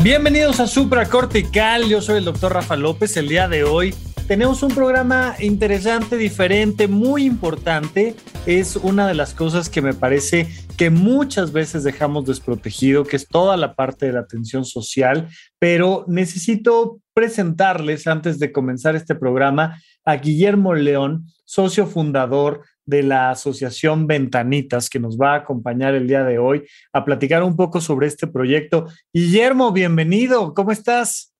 Bienvenidos a Supracortical, yo soy el doctor Rafa López. El día de hoy tenemos un programa interesante, diferente, muy importante. Es una de las cosas que me parece que muchas veces dejamos desprotegido, que es toda la parte de la atención social, pero necesito presentarles antes de comenzar este programa a Guillermo León, socio fundador de la Asociación Ventanitas, que nos va a acompañar el día de hoy a platicar un poco sobre este proyecto. Guillermo, bienvenido, ¿cómo estás?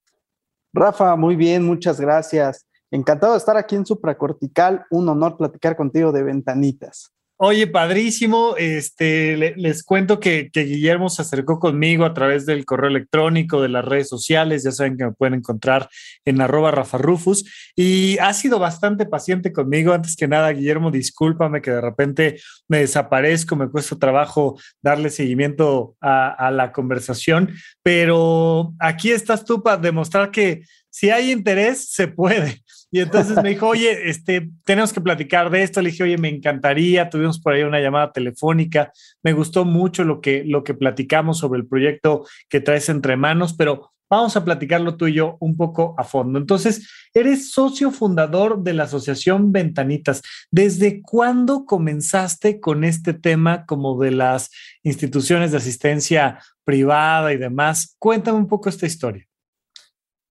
Rafa, muy bien, muchas gracias. Encantado de estar aquí en Supracortical, un honor platicar contigo de Ventanitas. Oye, padrísimo. Este, les cuento que, Guillermo se acercó conmigo a través del correo electrónico, de las redes sociales. Ya saben que me pueden encontrar en arroba Rafa Rufus. Y ha sido bastante paciente conmigo. Antes que nada, Guillermo, discúlpame que de repente me desaparezco, me cuesta trabajo darle seguimiento a, a la conversación. Pero aquí estás tú para demostrar que si hay interés, se puede. Y entonces me dijo, oye, este, tenemos que platicar de esto. Le dije, oye, me encantaría. Tuvimos por ahí una llamada telefónica. Me gustó mucho lo que, lo que platicamos sobre el proyecto que traes entre manos, pero vamos a platicarlo tú y yo un poco a fondo. Entonces, eres socio fundador de la Asociación Ventanitas. ¿Desde cuándo comenzaste con este tema como de las instituciones de asistencia privada y demás? Cuéntame un poco esta historia.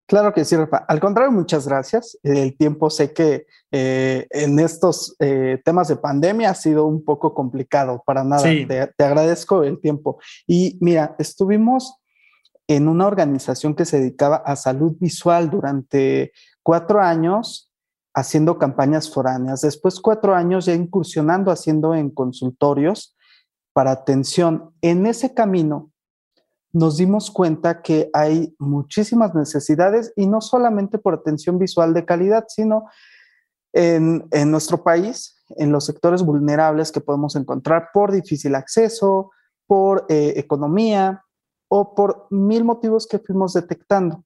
Claro que sí, Rafa. Al contrario, muchas gracias. El tiempo sé que eh, en estos eh, temas de pandemia ha sido un poco complicado, para nada. Te, agradezco el tiempo. Y mira, estuvimos en una organización que se dedicaba a salud visual durante cuatro años haciendo campañas foráneas. Después cuatro años ya incursionando haciendo en consultorios para atención. En ese camino nos dimos cuenta que hay muchísimas necesidades y no solamente por atención visual de calidad, sino en, nuestro país, en los sectores vulnerables que podemos encontrar por difícil acceso, por eh, economía o por mil motivos que fuimos detectando.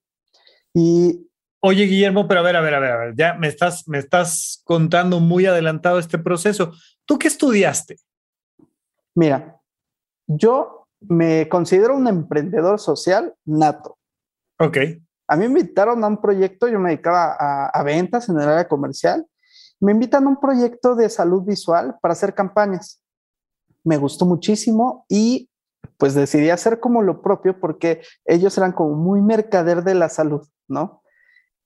Y Oye, Guillermo, pero a ver, a ver, a ver, a ver, ya me estás, me estás contando muy adelantado este proceso. ¿Tú qué estudiaste? Mira, yo me considero un emprendedor social nato. Ok. A mí me invitaron a un proyecto, yo me dedicaba a, ventas en el área comercial. Me invitan a un proyecto de salud visual para hacer campañas. Me gustó muchísimo y pues decidí hacer como lo propio porque ellos eran como muy mercader de la salud, ¿no?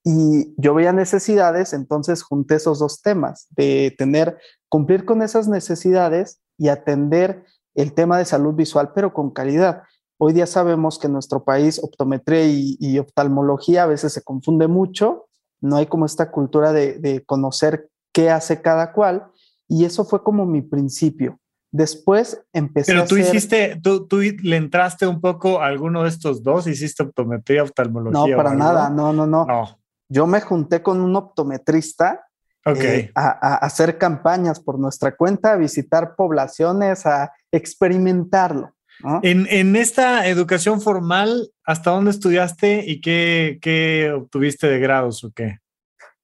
Y yo veía necesidades, entonces junté esos dos temas, de tener, cumplir con esas necesidades y atender el tema de salud visual, pero con calidad. Hoy día sabemos que en nuestro país optometría y, oftalmología a veces se confunde mucho, no hay como esta cultura de, conocer qué hace cada cual, y eso fue como mi principio. Después empecé Pero tú hiciste, tú, tú, le entraste un poco a alguno de estos dos, hiciste optometría, oftalmología. No, para nada, no, no, no, no. Yo me junté con un optometrista eh, a, hacer campañas por nuestra cuenta, a visitar poblaciones, a experimentarlo. En, esta educación formal, ¿hasta dónde estudiaste y qué, obtuviste de grados o qué?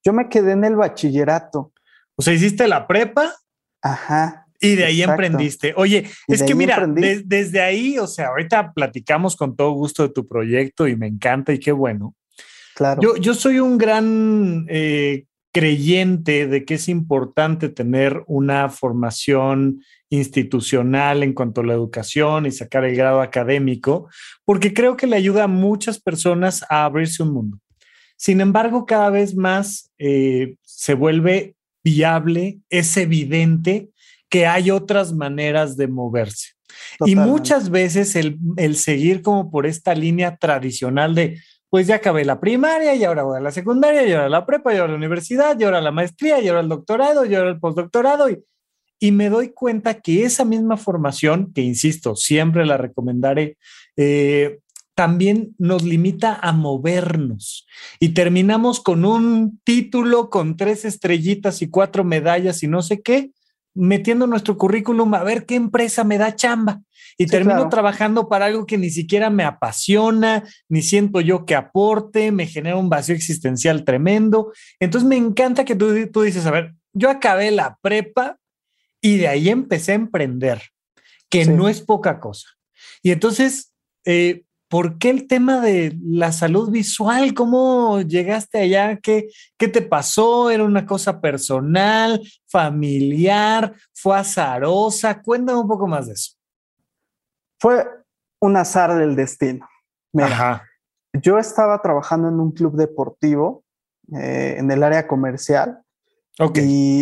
Yo me quedé en el bachillerato. O sea, hiciste la prepa. Ajá. Y de ahí emprendiste. Oye, es que mira, desde ahí, o sea, ahorita platicamos con todo gusto de tu proyecto y me encanta y qué bueno. Claro. Yo, yo soy un gran eh, creyente de que es importante tener una formación institucional en cuanto a la educación y sacar el grado académico, porque creo que le ayuda a muchas personas a abrirse un mundo. Sin embargo, cada vez más eh, se vuelve viable, es evidente que hay otras maneras de moverse. Y muchas veces el, el seguir como por esta línea tradicional de pues ya acabé la primaria y ahora voy a la secundaria y ahora la prepa y ahora la universidad y ahora la maestría y ahora el doctorado y ahora el postdoctorado y, y me doy cuenta que esa misma formación, que insisto, siempre la recomendaré, eh, también nos limita a movernos. Y terminamos con un título con tres estrellitas y cuatro medallas y no sé qué, metiendo nuestro currículum a ver qué empresa me da chamba y termino trabajando para algo que ni siquiera me apasiona, ni siento yo que aporte, me genera un vacío existencial tremendo. Entonces me encanta que tú, tú dices, a ver, yo acabé la prepa y de ahí empecé a emprender, que no es poca cosa. Y entonces, eh, ¿por qué el tema de la salud visual? ¿Cómo llegaste allá? ¿Qué, ¿Qué te pasó? ¿Era una cosa personal, familiar? ¿Fue azarosa? Cuéntame un poco más de eso. Fue un azar del destino. Yo estaba trabajando en un club deportivo eh, en el área comercial. Ok.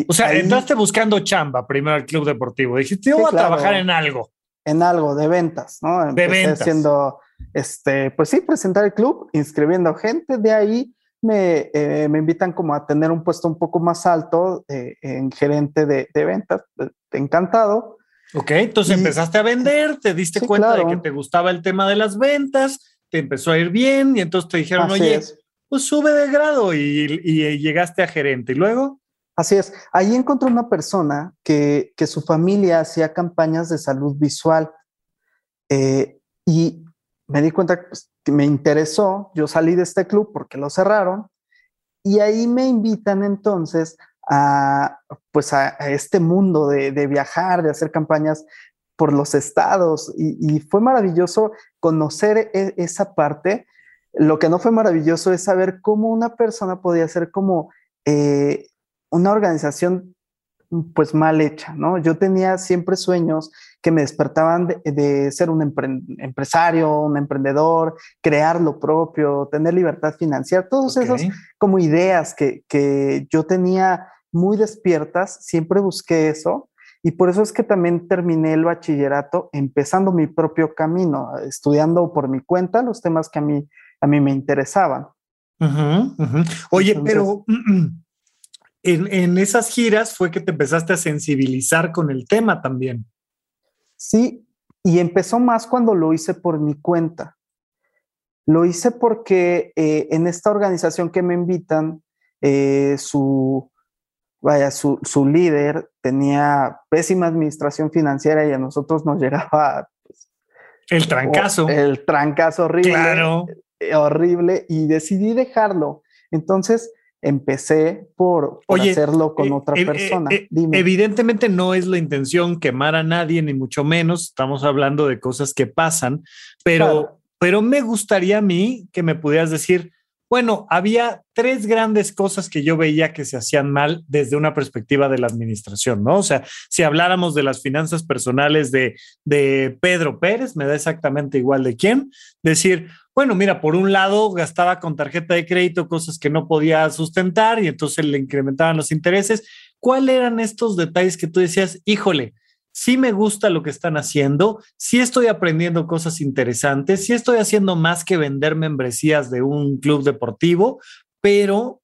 o sea, entraste buscando chamba primero al club deportivo. Dijiste, yo voy a trabajar en algo. En algo de ventas, ¿no? de ventas. Haciendo, este, pues sí, presentar el club, inscribiendo gente. De ahí me, eh, me invitan como a tener un puesto un poco más alto eh, en gerente de, de ventas. Encantado. Ok, entonces empezaste a vender, te diste cuenta de que te gustaba el tema de las ventas, te empezó a ir bien y entonces te dijeron, oye, pues sube de grado y, llegaste a gerente. ¿Y luego? Así es. Ahí encontré una persona que, su familia hacía campañas de salud visual eh, y me di cuenta pues, que me interesó. Yo salí de este club porque lo cerraron y ahí me invitan entonces a, pues a, este mundo de, viajar, de hacer campañas por los estados y, fue maravilloso conocer e, esa parte. Lo que no fue maravilloso es saber cómo una persona podía ser como eh, una organización pues mal hecha, ¿no? Yo tenía siempre sueños que me despertaban de, ser un empresario, un emprendedor, crear lo propio, tener libertad financiera, todos esos como ideas que, que yo tenía muy despiertas, siempre busqué eso y por eso es que también terminé el bachillerato empezando mi propio camino, estudiando por mi cuenta los temas que a mí, a mí me interesaban. Oye, pero en, esas giras fue que te empezaste a sensibilizar con el tema también. Sí, y empezó más cuando lo hice por mi cuenta. Lo hice porque eh, en esta organización que me invitan, eh, su, vaya, su, líder tenía pésima administración financiera y a nosotros nos llegaba pues, el trancazo. El trancazo horrible. Claro. Eh, horrible y decidí dejarlo. Entonces, empecé por, hacerlo con eh, otra eh, persona. Eh, evidentemente no es la intención quemar a nadie, ni mucho menos. Estamos hablando de cosas que pasan, pero, pero me gustaría a mí que me pudieras decir, bueno, había tres grandes cosas que yo veía que se hacían mal desde una perspectiva de la administración, ¿no? O sea, si habláramos de las finanzas personales de, de Pedro Pérez, me da exactamente igual de quién, decir, bueno, mira, por un lado gastaba con tarjeta de crédito cosas que no podía sustentar y entonces le incrementaban los intereses. ¿Cuáles eran estos detalles que tú decías, híjole, sí me gusta lo que están haciendo, sí estoy aprendiendo cosas interesantes, sí estoy haciendo más que vender membresías de un club deportivo, pero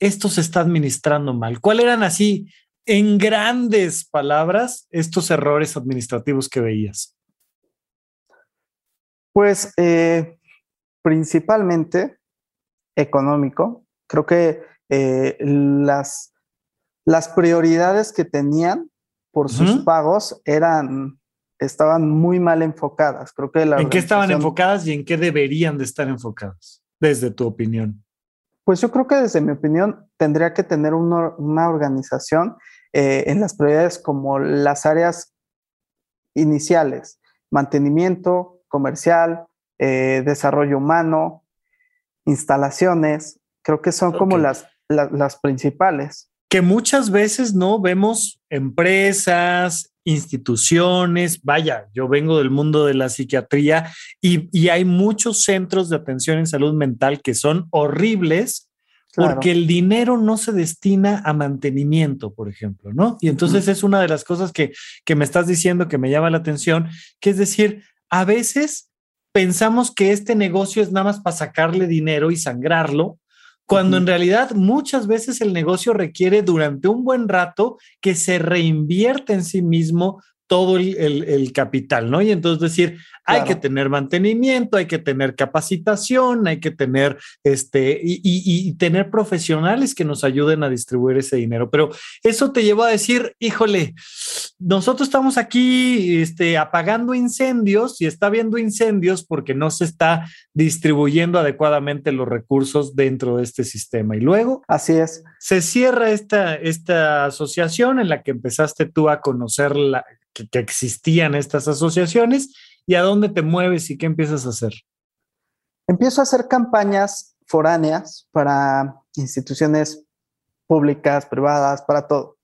esto se está administrando mal. ¿Cuáles eran así, en grandes palabras, estos errores administrativos que veías? Pues eh, principalmente económico. Creo que eh, las, las prioridades que tenían por sus pagos eran estaban muy mal enfocadas. Creo que ¿En qué estaban enfocadas y en qué deberían de estar enfocadas, desde tu opinión? Pues yo creo que desde mi opinión tendría que tener una, organización eh, en las prioridades como las áreas iniciales, mantenimiento, comercial, eh, desarrollo humano, instalaciones, creo que son como las, las, principales. Que muchas veces no vemos empresas, instituciones, vaya, yo vengo del mundo de la psiquiatría y, y, hay muchos centros de atención en salud mental que son horribles porque el dinero no se destina a mantenimiento, por ejemplo, ¿no? Y entonces es una de las cosas que, que me estás diciendo que me llama la atención, que es decir, a veces pensamos que este negocio es nada más para sacarle dinero y sangrarlo, cuando en realidad muchas veces el negocio requiere durante un buen rato que se reinvierta en sí mismo todo el, capital, ¿no? Y entonces decir, hay que tener mantenimiento, hay que tener capacitación, hay que tener este, y, tener profesionales que nos ayuden a distribuir ese dinero. Pero eso te lleva a decir, híjole, nosotros estamos aquí este, apagando incendios y está habiendo incendios porque no se está distribuyendo adecuadamente los recursos dentro de este sistema. Y luego, así es. Se cierra esta, esta asociación en la que empezaste tú a conocer la, que, existían estas asociaciones y a dónde te mueves y qué empiezas a hacer. Empiezo a hacer campañas foráneas para instituciones públicas, privadas, para todo.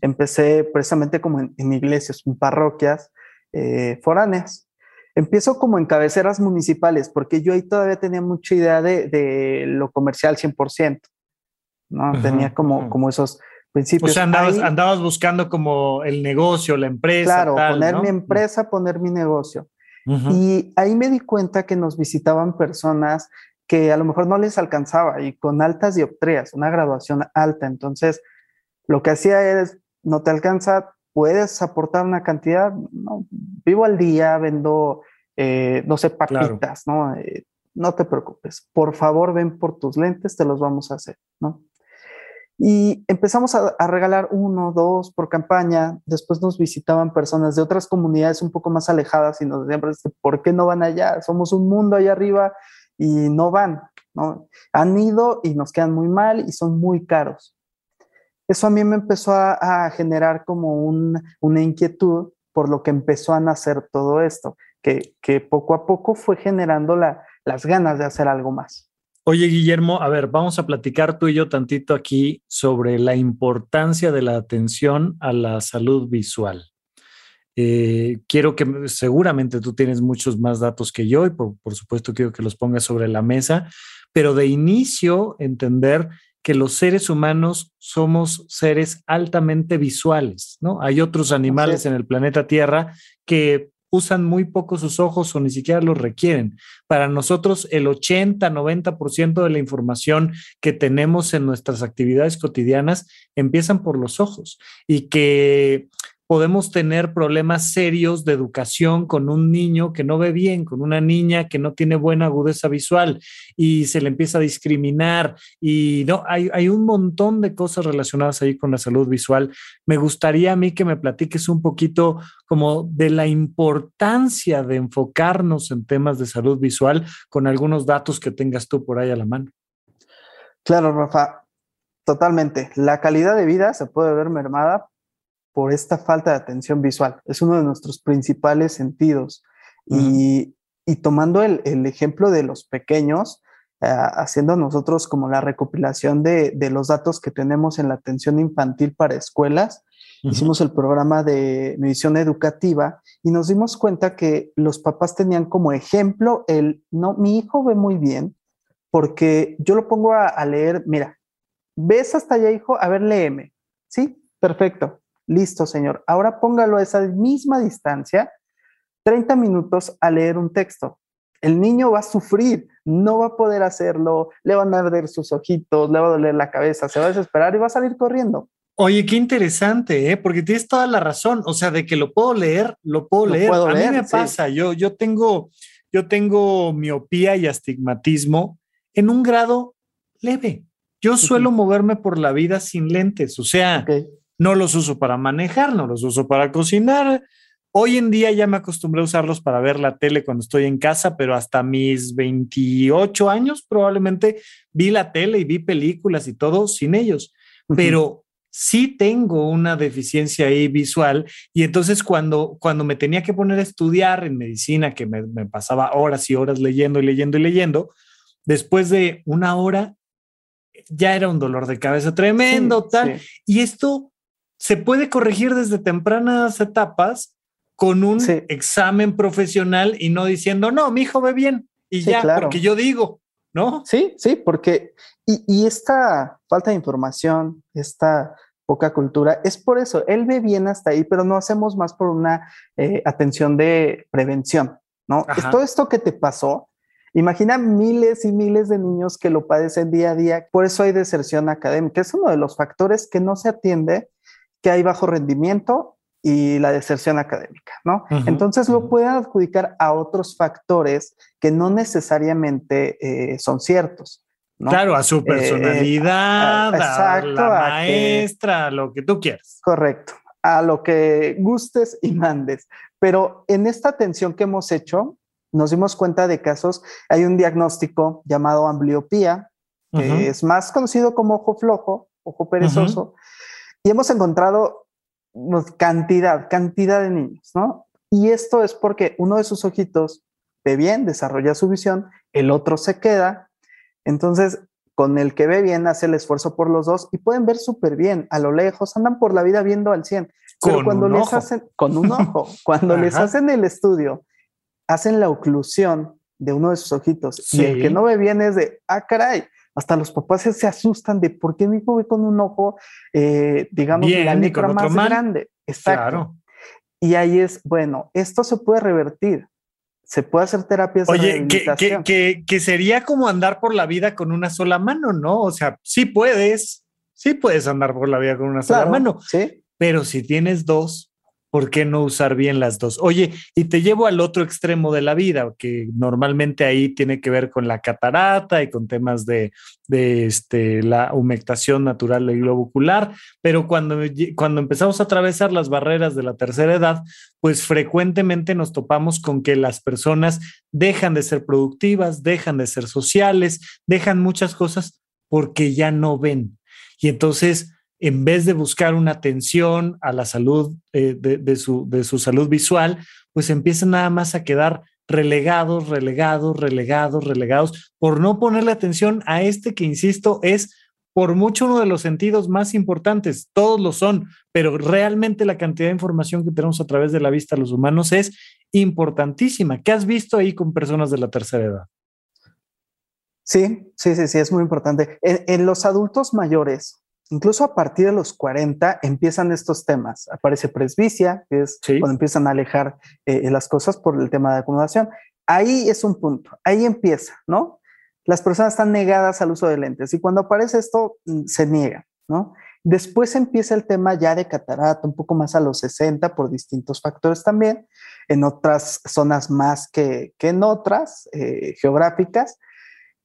Empecé precisamente como en, iglesias, en parroquias eh, foráneas. Empiezo como en cabeceras municipales, porque yo ahí todavía tenía mucha idea de, lo comercial 100%. ¿no? Tenía como, como esos o sea, andabas, buscando como el negocio, la empresa. Claro, poner mi empresa, poner mi negocio. Y ahí me di cuenta que nos visitaban personas que a lo mejor no les alcanzaba y con altas dioptrías, una graduación alta. Entonces, lo que hacía es, no te alcanza, puedes aportar una cantidad, no, vivo al día, vendo, eh, no sé, papitas, ¿no? Eh, no te preocupes, por favor ven por tus lentes, te los vamos a hacer, ¿no? Y empezamos a, regalar uno, dos por campaña. Después nos visitaban personas de otras comunidades un poco más alejadas y nos decían, ¿por qué no van allá? Somos un mundo allá arriba y no van. ¿no? Han ido y nos quedan muy mal y son muy caros. Eso a mí me empezó a, generar como una inquietud por lo que empezó a nacer todo esto, que, poco a poco fue generando las ganas de hacer algo más. Oye, Guillermo, a ver, vamos a platicar tú y yo tantito aquí sobre la importancia de la atención a la salud visual. Eh, quiero que seguramente tú tienes muchos más datos que yo y por, por supuesto quiero que los pongas sobre la mesa, pero de inicio entender que los seres humanos somos seres altamente visuales, ¿no? Hay otros animales en el planeta Tierra que usan muy poco sus ojos o ni siquiera los requieren. Para nosotros, el 80, 90% de la información que tenemos en nuestras actividades cotidianas empiezan por los ojos y que podemos tener problemas serios de educación con un niño que no ve bien, con una niña que no tiene buena agudeza visual y se le empieza a discriminar y no, hay, hay un montón de cosas relacionadas ahí con la salud visual. Me gustaría a mí que me platiques un poquito como de la importancia de enfocarnos en temas de salud visual con algunos datos que tengas tú por ahí a la mano. Claro, Rafa, totalmente. La calidad de vida se puede ver mermada por esta falta de atención visual. Es uno de nuestros principales sentidos. y, tomando el, ejemplo de los pequeños, eh, haciendo nosotros como la recopilación de, los datos que tenemos en la atención infantil para escuelas, hicimos el programa de medición educativa y nos dimos cuenta que los papás tenían como ejemplo el, no, mi hijo ve muy bien porque yo lo pongo a, a leer, mira, ves hasta allá, hijo, a ver, léeme. Sí, perfecto. Listo, señor. Ahora póngalo a esa misma distancia, 30 minutos a leer un texto. El niño va a sufrir, no va a poder hacerlo, le van a arder sus ojitos, le va a doler la cabeza, se va a desesperar y va a salir corriendo. Oye, qué interesante, ¿eh? porque tienes toda la razón. O sea, de que lo puedo leer, lo puedo leer. a mí me pasa, yo, yo, tengo, yo tengo miopía y astigmatismo en un grado leve. Yo suelo moverme por la vida sin lentes, o sea, no los uso para manejar, no los uso para cocinar. Hoy en día ya me acostumbré a usarlos para ver la tele cuando estoy en casa, pero hasta mis 28 años probablemente vi la tele y vi películas y todo sin ellos. Pero sí tengo una deficiencia ahí visual y entonces cuando, cuando me tenía que poner a estudiar en medicina, que me, pasaba horas y horas leyendo y leyendo y leyendo, después de una hora ya era un dolor de cabeza tremendo, tal. Y esto se puede corregir desde tempranas etapas con un examen profesional y no diciendo, no, mi hijo ve bien y ya, porque yo digo, ¿no? Sí, sí, porque, y, esta falta de información, esta poca cultura, es por eso, él ve bien hasta ahí, pero no hacemos más por una eh, atención de prevención, ¿no? Es todo esto que te pasó, Imagina miles y miles de niños que lo padecen día a día. Por eso hay deserción académica. Es uno de los factores que no se atiende que hay bajo rendimiento y la deserción académica, ¿no? Entonces lo pueden adjudicar a otros factores que no necesariamente eh, son ciertos. Claro, a su eh, personalidad, a, la maestra, lo que tú quieras. Correcto, a lo que gustes y mandes. Pero en esta atención que hemos hecho, nos dimos cuenta de casos, hay un diagnóstico llamado ambliopía, que es más conocido como ojo flojo, ojo perezoso, y hemos encontrado pues, cantidad, cantidad de niños, ¿no? Y esto es porque uno de sus ojitos ve bien, desarrolla su visión, el otro se queda, entonces con el que ve bien hace el esfuerzo por los dos y pueden ver súper bien a lo lejos, andan por la vida viendo al 100. Pero cuando les hacen, con un ojo, cuando les hacen el estudio hacen la oclusión de uno de sus ojitos y el que no ve bien es de, ah, caray, hasta los papás se asustan de por qué mi hijo ve con un ojo, eh, digamos, la letra más grande. Exacto. Y ahí es, bueno, esto se puede revertir. Se puede hacer terapias Oye, que, que, que, sería como andar por la vida con una sola mano, ¿no? O sea, sí puedes, sí puedes andar por la vida con una sola mano. Sí. Pero si tienes dos, ¿por qué no usar bien las dos? Oye, y te llevo al otro extremo de la vida, que normalmente ahí tiene que ver con la catarata y con temas de, este, la humectación natural del globo ocular, pero cuando, cuando empezamos a atravesar las barreras de la tercera edad, pues frecuentemente nos topamos con que las personas dejan de ser productivas, dejan de ser sociales, dejan muchas cosas porque ya no ven. Y entonces en vez de buscar una atención a la salud eh, de, su, de su salud visual, pues empiezan nada más a quedar relegados, relegados, relegados, relegados, por no ponerle atención a este que, insisto, es por mucho uno de los sentidos más importantes. Todos lo son, pero realmente la cantidad de información que tenemos a través de la vista los humanos es importantísima. ¿Qué has visto ahí con personas de la tercera edad? Sí, sí, sí, sí, es muy importante. en los adultos mayores, incluso a partir de los 40 empiezan estos temas. Aparece presbicia, que es cuando empiezan a alejar eh, las cosas por el tema de acomodación. Ahí es un punto, ahí empieza, ¿no? Las personas están negadas al uso de lentes y cuando aparece esto mm, se niega, ¿no? Después empieza el tema ya de catarata, un poco más a los 60 por distintos factores también, en otras zonas más que, en otras eh, geográficas.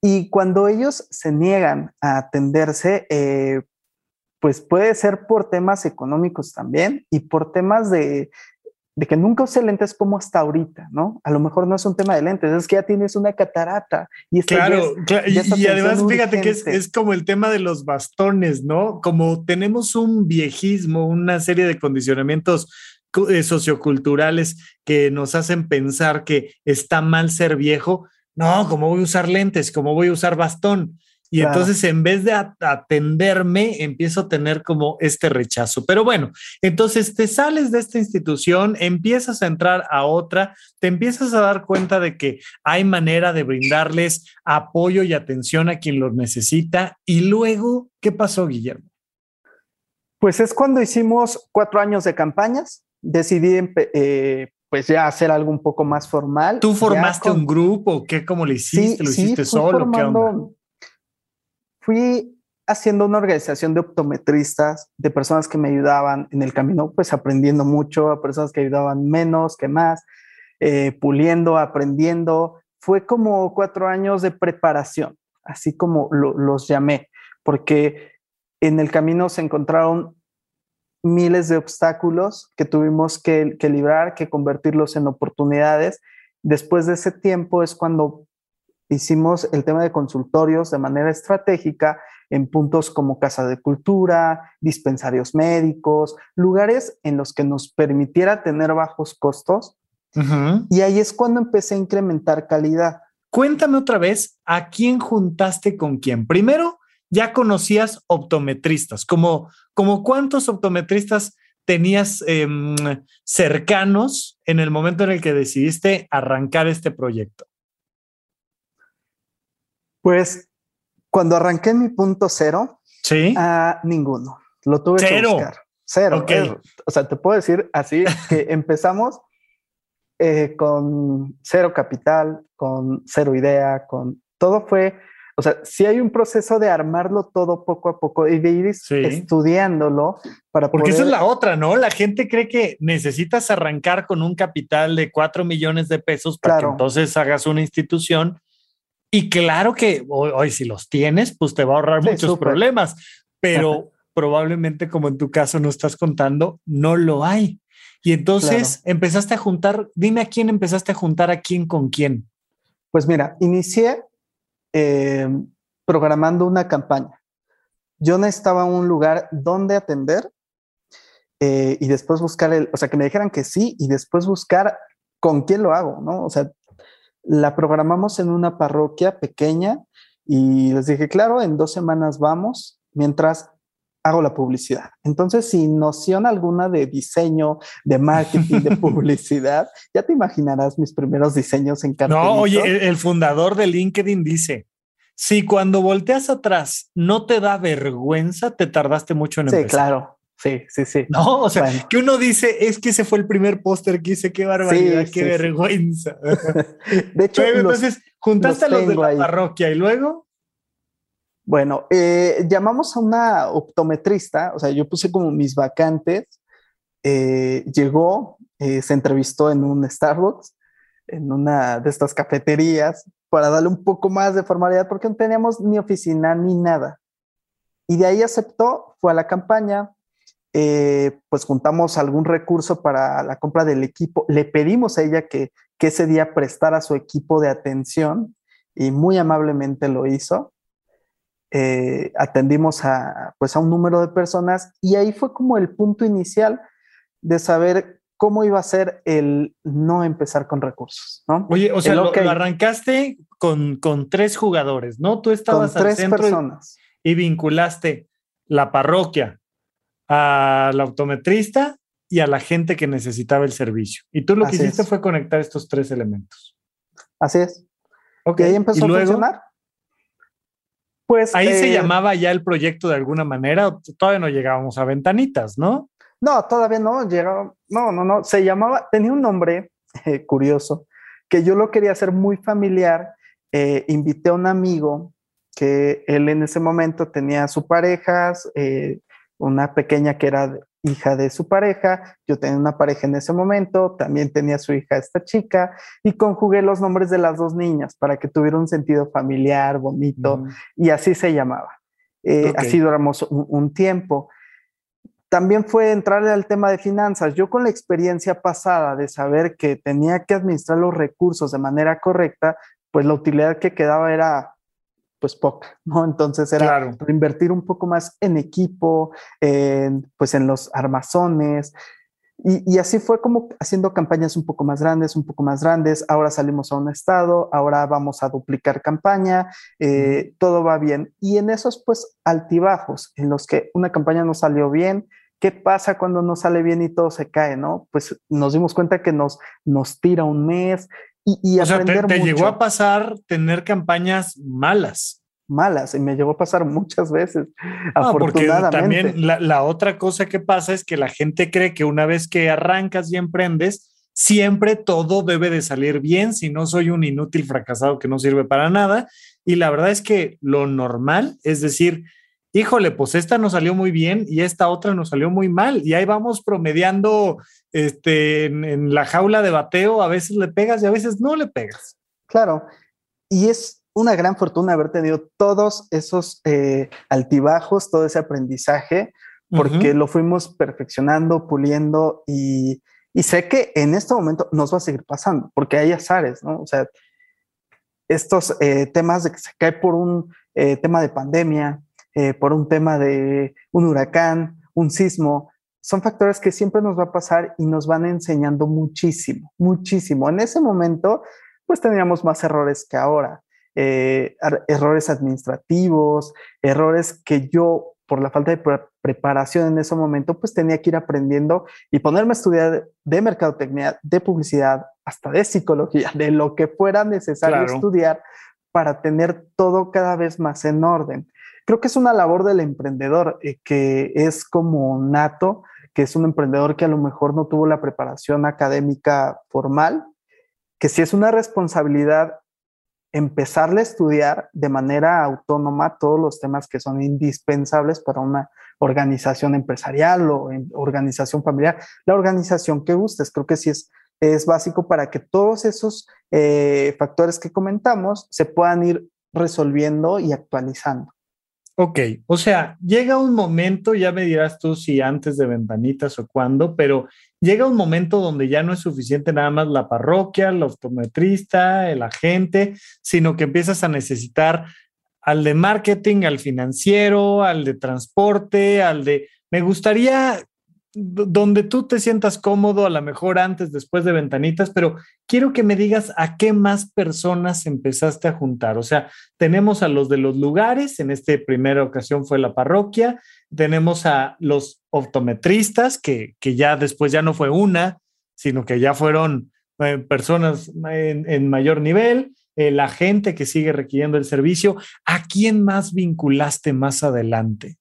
Y cuando ellos se niegan a atenderse, eh, pues puede ser por temas económicos también y por temas de, que nunca use lentes como hasta ahorita, ¿no? A lo mejor no es un tema de lentes, es que ya tienes una catarata. Y claro, y, además fíjate que es, como el tema de los bastones, ¿no? Como tenemos un viejismo, una serie de condicionamientos eh, socioculturales que nos hacen pensar que está mal ser viejo. No, ¿cómo voy a usar lentes? ¿Cómo voy a usar bastón? Y entonces en vez de atenderme, empiezo a tener como este rechazo. Pero bueno, entonces te sales de esta institución, empiezas a entrar a otra, te empiezas a dar cuenta de que hay manera de brindarles apoyo y atención a quien los necesita. Y luego, ¿qué pasó, Guillermo? Pues es cuando hicimos cuatro años de campañas, decidí eh, pues ya hacer algo un poco más formal. ¿Tú formaste un grupo? ¿Qué? ¿Cómo lo hiciste? ¿Lo hiciste solo? ¿Qué onda? Fui haciendo una organización de optometristas, de personas que me ayudaban en el camino, pues aprendiendo mucho, a personas que ayudaban menos, que más, eh, puliendo, aprendiendo. Fue como cuatro años de preparación, así como los llamé, porque en el camino se encontraron miles de obstáculos que tuvimos que, que librar, que convertirlos en oportunidades. Después de ese tiempo es cuando hicimos el tema de consultorios de manera estratégica en puntos como Casa de Cultura, dispensarios médicos, lugares en los que nos permitiera tener bajos costos. Y ahí es cuando empecé a incrementar calidad. Cuéntame otra vez, ¿a quién juntaste con quién? Primero, ya conocías optometristas, como, como cuántos optometristas tenías em, cercanos en el momento en el que decidiste arrancar este proyecto. Pues cuando arranqué mi punto cero, ¿Sí? a ninguno. Lo tuve que buscar. Cero. o sea, te puedo decir así que empezamos eh, con cero capital, con cero idea, con todo fue, O sea, sí hay un proceso de armarlo todo poco a poco y de ir estudiándolo para Porque esa es la otra, ¿no? La gente cree que necesitas arrancar con un capital de 4 millones de pesos para que entonces hagas una institución. Y claro que hoy, si los tienes, pues te va a ahorrar muchos problemas, pero probablemente como en tu caso no estás contando, no lo hay. Y entonces empezaste a juntar, dime a quién empezaste a juntar, a quién con quién. Pues mira, inicié eh, programando una campaña. Yo necesitaba un lugar donde atender eh, y después buscar el, o sea, que me dijeran que sí y después buscar con quién lo hago, ¿no? O sea, la programamos en una parroquia pequeña y les dije, claro, en dos semanas vamos, mientras hago la publicidad. Entonces, sin noción alguna de diseño, de marketing, de publicidad, ya te imaginarás mis primeros diseños en cartelito. No, oye, el, fundador de LinkedIn dice, si cuando volteas atrás no te da vergüenza, te tardaste mucho en empezar. Sí, claro. Sí, sí, sí. No, o sea, que uno dice, es que ese fue el primer póster que hice, qué barbaridad, qué vergüenza. de hecho, entonces juntaste a los de la parroquia y luego. Bueno, eh, llamamos a una optometrista, o sea, yo puse como mis vacantes, eh, llegó, eh, se entrevistó en un Starbucks, en una de estas cafeterías, para darle un poco más de formalidad, porque no teníamos ni oficina ni nada. Y de ahí aceptó, fue a la campaña, pues juntamos algún recurso para la compra del equipo, le pedimos a ella que, que ese día prestara su equipo de atención y muy amablemente lo hizo. Eh, atendimos a, pues a un número de personas y ahí fue como el punto inicial de saber cómo iba a ser el no empezar con recursos, ¿no? Oye, o sea, lo, arrancaste con, con, tres jugadores, ¿no? Tú estabas con tres personas. Y, vinculaste la parroquia a la optometrista y a la gente que necesitaba el servicio. Y tú lo que hiciste fue conectar estos tres elementos. Así es. Ok. Y ahí empezó a funcionar. Pues, Ahí se eh, llamaba ya el proyecto de alguna manera, todavía no llegábamos a ventanitas, ¿no? No, todavía no, llegaba, no, no, no, se llamaba, tenía un nombre eh, curioso, que yo lo quería hacer muy familiar, eh, invité a un amigo que él en ese momento tenía su pareja, una pequeña que era hija de su pareja, yo tenía una pareja en ese momento, también tenía su hija esta chica, y conjugué los nombres de las dos niñas para que tuviera un sentido familiar, bonito, y así se llamaba. Eh, así duramos un, tiempo. También fue entrarle al tema de finanzas. Yo con la experiencia pasada de saber que tenía que administrar los recursos de manera correcta, pues la utilidad que quedaba era pues poca, ¿no? Entonces era invertir un poco más en equipo, en, pues en los armazones. Y, así fue como haciendo campañas un poco más grandes, un poco más grandes. Ahora salimos a un estado, ahora vamos a duplicar campaña, eh, todo va bien. Y en esos pues altibajos en los que una campaña no salió bien, ¿qué pasa cuando no sale bien y todo se cae, no? Pues nos dimos cuenta que nos, nos tira un mes, y, o sea, te, llegó a pasar tener campañas malas. Malas, y me llegó a pasar muchas veces. Ah, afortunadamente. Porque también la, la, otra cosa que pasa es que la gente cree que una vez que arrancas y emprendes, siempre todo debe de salir bien, si no soy un inútil fracasado que no sirve para nada. Y la verdad es que lo normal es decir, híjole, pues esta nos salió muy bien y esta otra nos salió muy mal. Y ahí vamos promediando este, en, la jaula de bateo, a veces le pegas y a veces no le pegas. Claro, y es una gran fortuna haber tenido todos esos eh, altibajos, todo ese aprendizaje, porque lo fuimos perfeccionando, puliendo y, sé que en este momento nos va a seguir pasando, porque hay azares, ¿no? O sea, estos eh, temas de que se cae por un eh, tema de pandemia, eh, por un tema de un huracán, un sismo, son factores que siempre nos va a pasar y nos van enseñando muchísimo, muchísimo. En ese momento, pues teníamos más errores que ahora, eh, errores administrativos, errores que yo, por la falta de preparación en ese momento, pues tenía que ir aprendiendo y ponerme a estudiar de mercadotecnia, de publicidad, hasta de psicología, de lo que fuera necesario estudiar para tener todo cada vez más en orden creo que es una labor del emprendedor eh, que es como nato, que es un emprendedor que a lo mejor no tuvo la preparación académica formal, que sí es una responsabilidad empezarle a estudiar de manera autónoma todos los temas que son indispensables para una organización empresarial o organización familiar, la organización que gustes. Creo que sí es, es básico para que todos esos eh, factores que comentamos se puedan ir resolviendo y actualizando. Ok, o sea, llega un momento, ya me dirás tú si antes de ventanitas o cuándo, pero llega un momento donde ya no es suficiente nada más la parroquia, el optometrista, el agente, sino que empiezas a necesitar al de marketing, al financiero, al de transporte, al de... Me gustaría donde tú te sientas cómodo, a lo mejor antes, después de ventanitas, pero quiero que me digas a qué más personas empezaste a juntar. O sea, tenemos a los de los lugares, en esta primera ocasión fue la parroquia, tenemos a los optometristas, que, ya después ya no fue una, sino que ya fueron eh, personas en, mayor nivel, eh, la gente que sigue requiriendo el servicio. ¿A quién más vinculaste más adelante?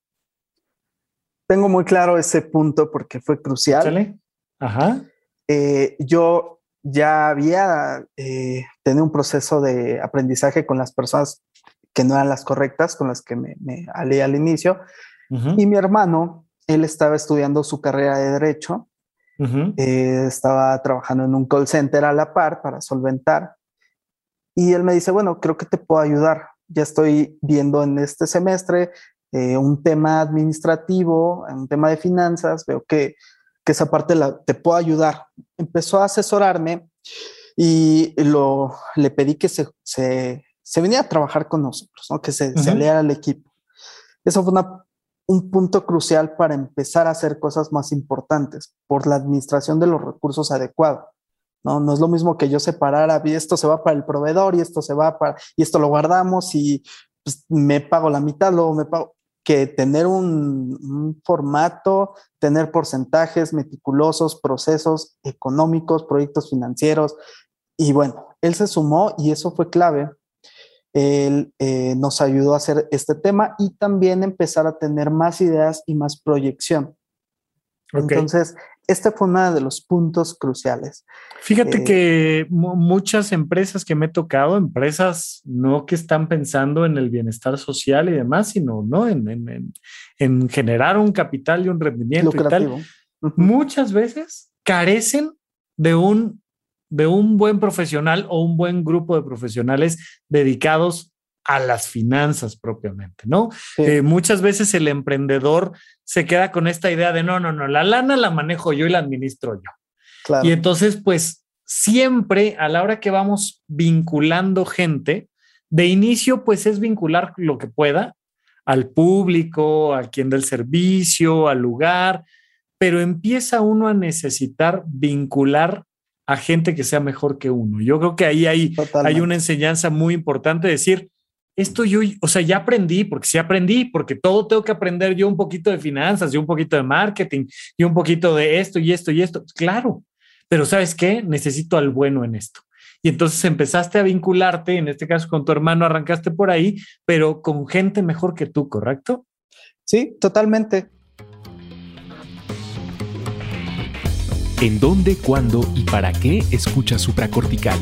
Tengo muy claro ese punto porque fue crucial. Ajá. Eh, yo ya había eh, tenido un proceso de aprendizaje con las personas que no eran las correctas, con las que me, me al inicio. Y mi hermano, él estaba estudiando su carrera de derecho, eh, estaba trabajando en un call center a la par para solventar. Y él me dice, bueno, creo que te puedo ayudar. Ya estoy viendo en este semestre eh, un tema administrativo, un tema de finanzas, veo que, que esa parte la, te puedo ayudar. Empezó a asesorarme y lo, le pedí que se, se, se viniera a trabajar con nosotros, ¿no? que se, se aliara al equipo. Eso fue una, un punto crucial para empezar a hacer cosas más importantes por la administración de los recursos adecuados. ¿no? No es lo mismo que yo separara, esto se va para el proveedor y esto se va para, y esto lo guardamos y pues, me pago la mitad, luego me pago que tener un, formato, tener porcentajes meticulosos, procesos económicos, proyectos financieros. Y bueno, él se sumó y eso fue clave. Él eh, nos ayudó a hacer este tema y también empezar a tener más ideas y más proyección. Entonces, este fue uno de los puntos cruciales. Fíjate eh, que muchas empresas que me he tocado, empresas no que están pensando en el bienestar social y demás, sino ¿no? en, generar un capital y un rendimiento y tal, muchas veces carecen de un, de un buen profesional o un buen grupo de profesionales dedicados a las finanzas propiamente, ¿no? Eh, muchas veces el emprendedor se queda con esta idea de no, no, no, la lana la manejo yo y la administro yo. Y entonces, pues siempre a la hora que vamos vinculando gente, de inicio, pues es vincular lo que pueda al público, a quien del servicio, al lugar, pero empieza uno a necesitar vincular a gente que sea mejor que uno. Yo creo que ahí hay, hay una enseñanza muy importante, decir, esto yo, o sea, ya aprendí, porque sí aprendí, porque todo tengo que aprender yo un poquito de finanzas, y un poquito de marketing, y un poquito de esto y esto y esto. Claro, pero ¿sabes qué? Necesito al bueno en esto. Y entonces empezaste a vincularte, en este caso con tu hermano, arrancaste por ahí, pero con gente mejor que tú, ¿correcto? Sí, totalmente. ¿En dónde, cuándo y para qué escuchas supracortical?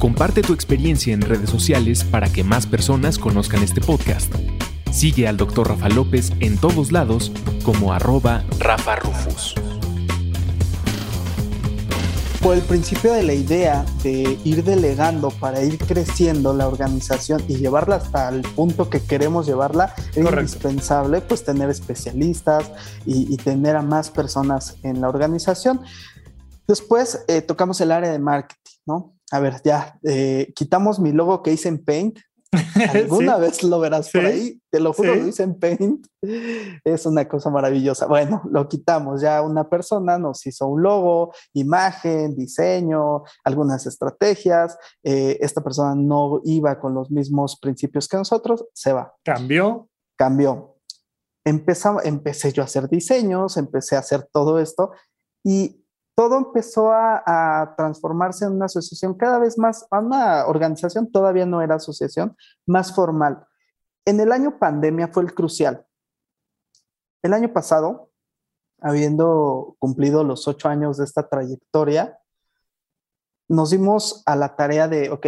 Comparte tu experiencia en redes sociales para que más personas conozcan este podcast. Sigue al Dr. Rafa López en todos lados como arroba Rafa Rufus. Por el principio de la idea de ir delegando para ir creciendo la organización y llevarla hasta el punto que queremos llevarla, es indispensable pues tener especialistas y, tener a más personas en la organización. Después eh, tocamos el área de marketing, ¿no? a ver, ya, eh, quitamos mi logo que hice en Paint. Alguna vez lo verás por ahí, te lo juro, lo hice en Paint. Es una cosa maravillosa. Bueno, lo quitamos. Ya una persona nos hizo un logo, imagen, diseño, algunas estrategias. Eh, esta persona no iba con los mismos principios que nosotros, se va. Cambió. Cambió. Empezamos, empecé yo a hacer diseños, empecé a hacer todo esto y todo empezó a, transformarse en una asociación cada vez más, una organización, todavía no era asociación, más formal. En el año pandemia fue el crucial. El año pasado, habiendo cumplido los ocho años de esta trayectoria, nos dimos a la tarea de, ok,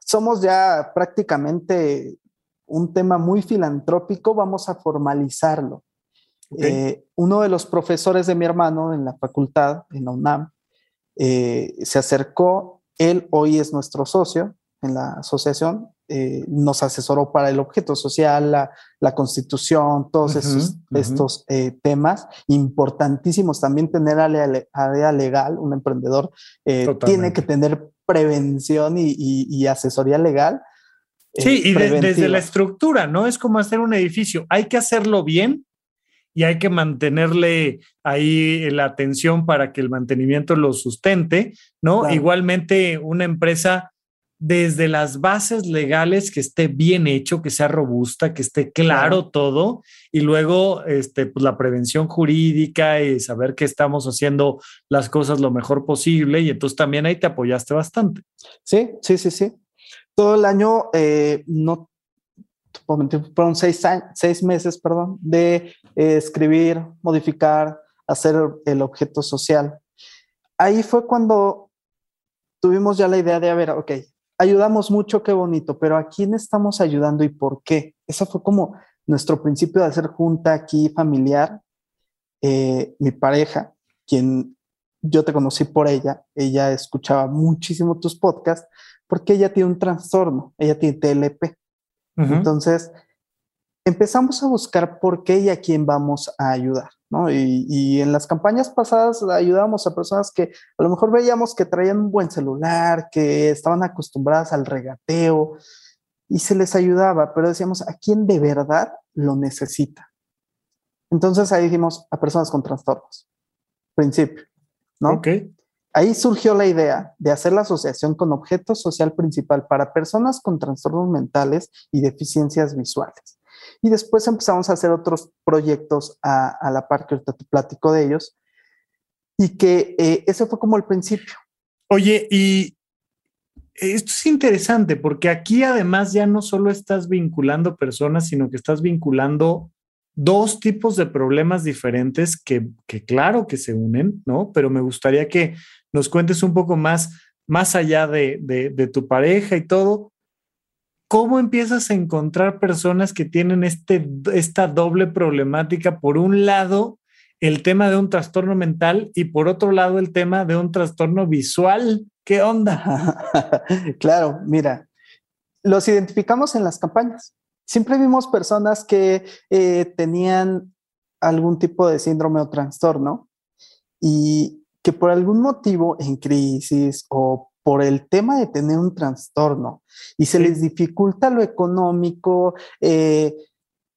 somos ya prácticamente un tema muy filantrópico, vamos a formalizarlo. Eh, uno de los profesores de mi hermano en la facultad, en la UNAM, eh, se acercó, él hoy es nuestro socio en la asociación, eh, nos asesoró para el objeto social, la, constitución, todos estos temas importantísimos. También tener área, legal, un emprendedor tiene que tener prevención y asesoría legal Sí, y desde la estructura, ¿no? Es como hacer un edificio. Hay que hacerlo bien y hay que mantenerle ahí la atención para que el mantenimiento lo sustente, ¿no? Igualmente, una empresa desde las bases legales que esté bien hecho, que sea robusta, que esté claro, todo, y luego este, pues, la prevención jurídica y saber que estamos haciendo las cosas lo mejor posible, y entonces también ahí te apoyaste bastante. Sí, sí, sí, sí todo el año, eh, no, fueron seis, seis meses, perdón, de eh, escribir, modificar, hacer el objeto social. Ahí fue cuando tuvimos ya la idea de, a ver, ok, ayudamos mucho, qué bonito, pero ¿a quién estamos ayudando y por qué? Eso fue como nuestro principio de hacer junta aquí familiar. Eh, mi pareja, quien yo te conocí por ella, ella escuchaba muchísimo tus podcasts, porque ella tiene un trastorno, ella tiene TLP. Entonces, empezamos a buscar por qué y a quién vamos a ayudar, ¿no? Y, en las campañas pasadas ayudamos a personas que a lo mejor veíamos que traían un buen celular, que estaban acostumbradas al regateo y se les ayudaba, pero decíamos, ¿a quién de verdad lo necesita? Entonces ahí dijimos a personas con trastornos, principio, ¿no? Ok. Ahí surgió la idea de hacer la asociación con objeto social principal para personas con trastornos mentales y deficiencias visuales. Y después empezamos a hacer otros proyectos a, la par que te platico de ellos. Y que eh, ese fue como el principio. Oye, y esto es interesante porque aquí además ya no solo estás vinculando personas, sino que estás vinculando dos tipos de problemas diferentes que, claro que se unen, ¿no? Pero me gustaría que nos cuentes un poco más, más allá de, tu pareja y todo, ¿cómo empiezas a encontrar personas que tienen este, esta doble problemática? Por un lado, el tema de un trastorno mental y por otro lado, el tema de un trastorno visual. ¿Qué onda? claro, mira, los identificamos en las campañas. Siempre vimos personas que eh, tenían algún tipo de síndrome o trastorno y, que por algún motivo en crisis o por el tema de tener un trastorno y se les dificulta lo económico, eh,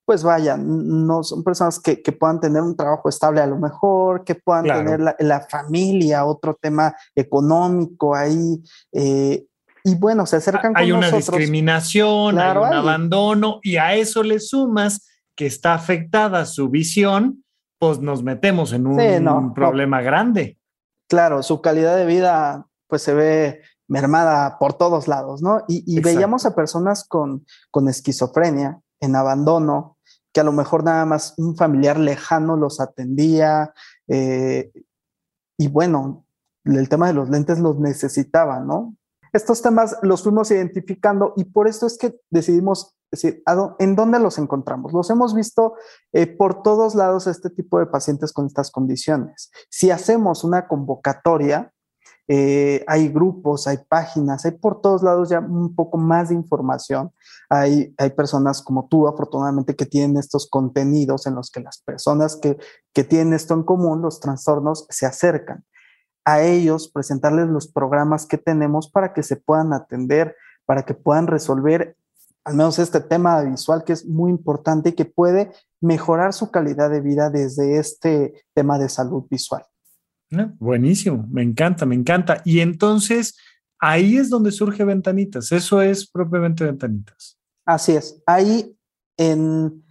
pues vaya, no son personas que, puedan tener un trabajo estable a lo mejor, que puedan tener la, familia, otro tema económico ahí. Eh, y bueno, se acercan hay con nosotros. Hay una discriminación, hay un abandono, y a eso le sumas que está afectada su visión, pues nos metemos en un problema grande claro, su calidad de vida pues se ve mermada por todos lados, ¿no? Y, veíamos a personas con, con esquizofrenia, en abandono, que a lo mejor nada más un familiar lejano los atendía. Eh, y bueno, el tema de los lentes los necesitaba, ¿no? Estos temas los fuimos identificando y por esto es que decidimos decir, ¿en dónde los encontramos? Los hemos visto eh, por todos lados este tipo de pacientes con estas condiciones. Si hacemos una convocatoria, eh, hay grupos, hay páginas, hay por todos lados ya un poco más de información. Hay, hay personas como tú, afortunadamente, que tienen estos contenidos en los que las personas que, que tienen esto en común, los trastornos, se acercan a ellos, presentarles los programas que tenemos para que se puedan atender, para que puedan resolver al menos este tema visual que es muy importante y que puede mejorar su calidad de vida desde este tema de salud visual. Buenísimo, me encanta, me encanta. Y entonces ahí es donde surge Ventanitas, eso es propiamente Ventanitas. Así es, ahí en,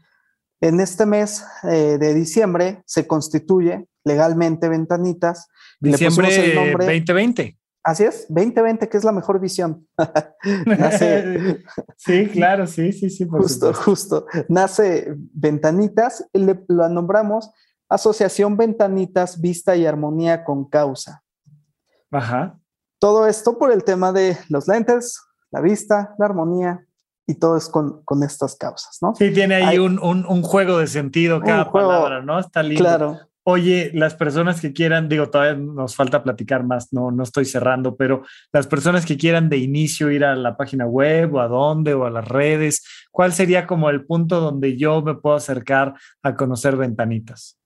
en este mes eh, de diciembre se constituye legalmente Ventanitas. Diciembre 2020. Así es, 2020, que es la mejor visión. Nace, sí, claro, sí, sí, sí. justo, justo. Nace Ventanitas, le, lo nombramos Asociación Ventanitas Vista y Armonía con Causa. Ajá. Todo esto por el tema de los lentes, la vista, la armonía, y todo es con, con estas causas, ¿no? Sí, tiene ahí un, un, un, juego de sentido cada palabra, ¿no? Está lindo. Claro. Oye, las personas que quieran, digo, todavía nos falta platicar más, no, no estoy cerrando, pero las personas que quieran de inicio ir a la página web o a dónde o a las redes, ¿cuál sería como el punto donde yo me puedo acercar a conocer ventanitas?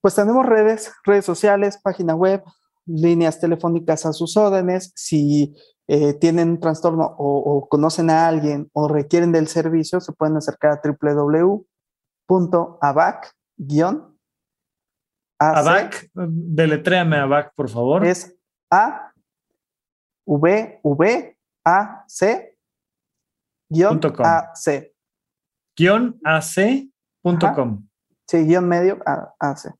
Pues tenemos redes, redes sociales, página web, líneas telefónicas a sus órdenes. Si eh, tienen trastorno o, conocen a alguien o requieren del servicio, se pueden acercar a www.abac- ABAC, deletréame ABAC, por favor. Es A V V A C guion A C. Guión AC.com. Sí, guion medio A, C.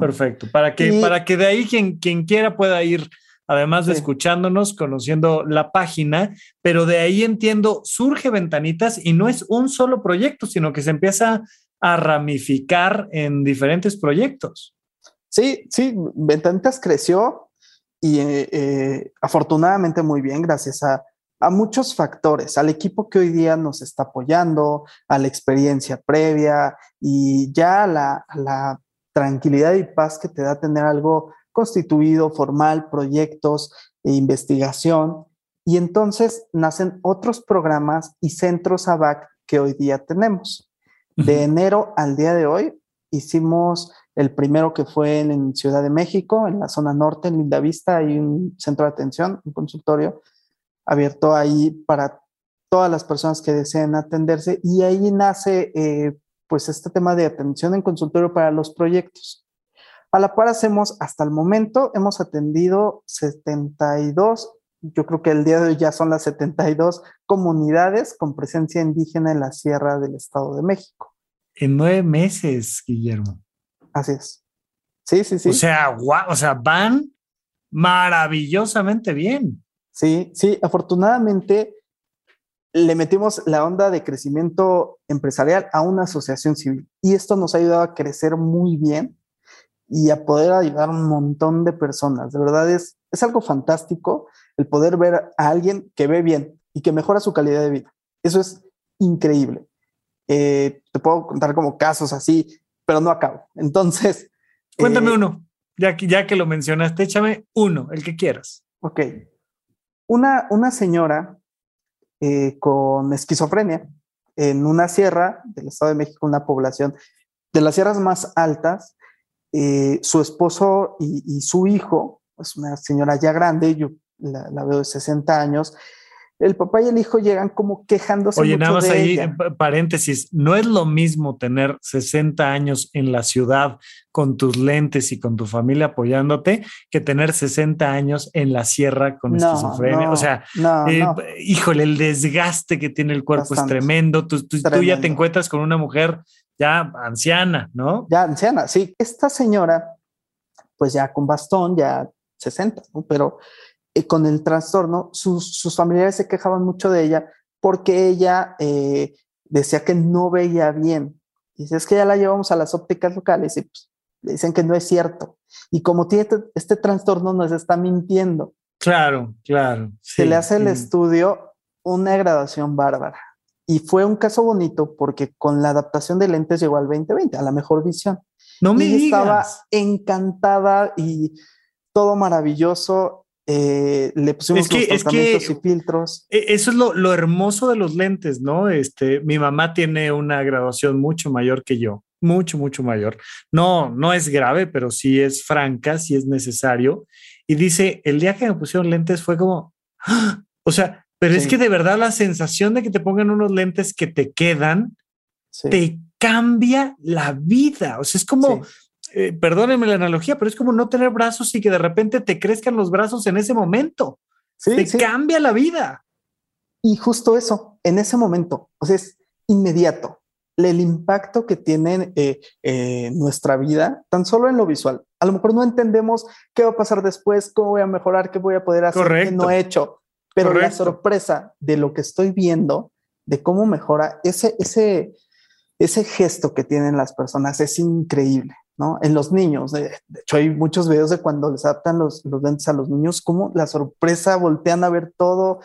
perfecto. Para que, para que de ahí quien, quien quiera pueda ir, además de escuchándonos, conociendo la página, pero de ahí entiendo, surge Ventanitas y no es un solo proyecto, sino que se empieza a ramificar en diferentes proyectos. Sí, sí, Ventanitas creció y eh, eh, afortunadamente muy bien gracias a, muchos factores, al equipo que hoy día nos está apoyando, a la experiencia previa y ya la, la tranquilidad y paz que te da tener algo constituido, formal, proyectos e investigación. Y entonces nacen otros programas y centros ABAC que hoy día tenemos. De enero al día de hoy hicimos el primero que fue en, Ciudad de México, en la zona norte, en Lindavista, hay un centro de atención, un consultorio abierto ahí para todas las personas que deseen atenderse y ahí nace eh, pues este tema de atención en consultorio para los proyectos. A la par hacemos, hasta el momento, hemos atendido 72 yo creo que el día de hoy ya son las 72 comunidades con presencia indígena en la Sierra del Estado de México. En nueve meses, Guillermo. Así es. Sí, sí, sí. O sea, o sea, van maravillosamente bien. Sí, sí, afortunadamente le metimos la onda de crecimiento empresarial a una asociación civil y esto nos ha ayudado a crecer muy bien y a poder ayudar a un montón de personas. De verdad es, es algo fantástico el poder ver a alguien que ve bien y que mejora su calidad de vida. Eso es increíble. Eh, te puedo contar como casos así, pero no acabo. Entonces... Cuéntame eh, uno, ya que, ya que lo mencionaste, échame uno, el que quieras. Ok. Una, una señora eh, con esquizofrenia en una sierra del Estado de México, una población de las sierras más altas, su esposo y, y, su hijo, es una señora ya grande, yo la, veo de 60 años, el papá y el hijo llegan como quejándose. Oye, nada más ahí, paréntesis, no es lo mismo tener 60 años en la ciudad con tus lentes y con tu familia apoyándote que tener 60 años en la sierra con esquizofrenia. o sea, eh, híjole, el desgaste que tiene el cuerpo es tremendo. Tú, tú, ya te encuentras con una mujer ya anciana, ¿no? Ya anciana, sí. Esta señora, pues ya con bastón, ya 60, ¿no? pero eh, con el trastorno, sus, familiares se quejaban mucho de ella porque ella eh, decía que no veía bien. Dice, es que ya la llevamos a las ópticas locales y pues, dicen que no es cierto. Y como tiene este, este trastorno, nos está mintiendo. Claro, claro. se le hace el estudio una graduación bárbara. Y fue un caso bonito porque con la adaptación de lentes llegó al 2020, a la mejor visión. No me y Estaba encantada y todo maravilloso. Eh, le pusimos los tratamientos y filtros. E, eso es lo, hermoso de los lentes, ¿no? Este, mi mamá tiene una graduación mucho mayor que yo, mucho, mucho mayor. No, no es grave, pero sí es franca, sí es necesario. Y dice, el día que me pusieron lentes fue como, ¡ah! o sea, pero es que de verdad la sensación de que te pongan unos lentes que te quedan, te cambia la vida. O sea, es como, eh, perdónenme la analogía, pero es como no tener brazos y que de repente te crezcan los brazos en ese momento. te cambia la vida. Y justo eso, en ese momento, o sea, es inmediato. El impacto que tiene eh, eh, nuestra vida, tan solo en lo visual. A lo mejor no entendemos qué va a pasar después, cómo voy a mejorar, qué voy a poder hacer, qué no he hecho. Pero la sorpresa de lo que estoy viendo, de cómo mejora, ese, ese, ese gesto que tienen las personas es increíble. ¿No? En los niños. De, hecho, hay muchos videos de cuando les adaptan los, los lentes a los niños, como la sorpresa, voltean a ver todo.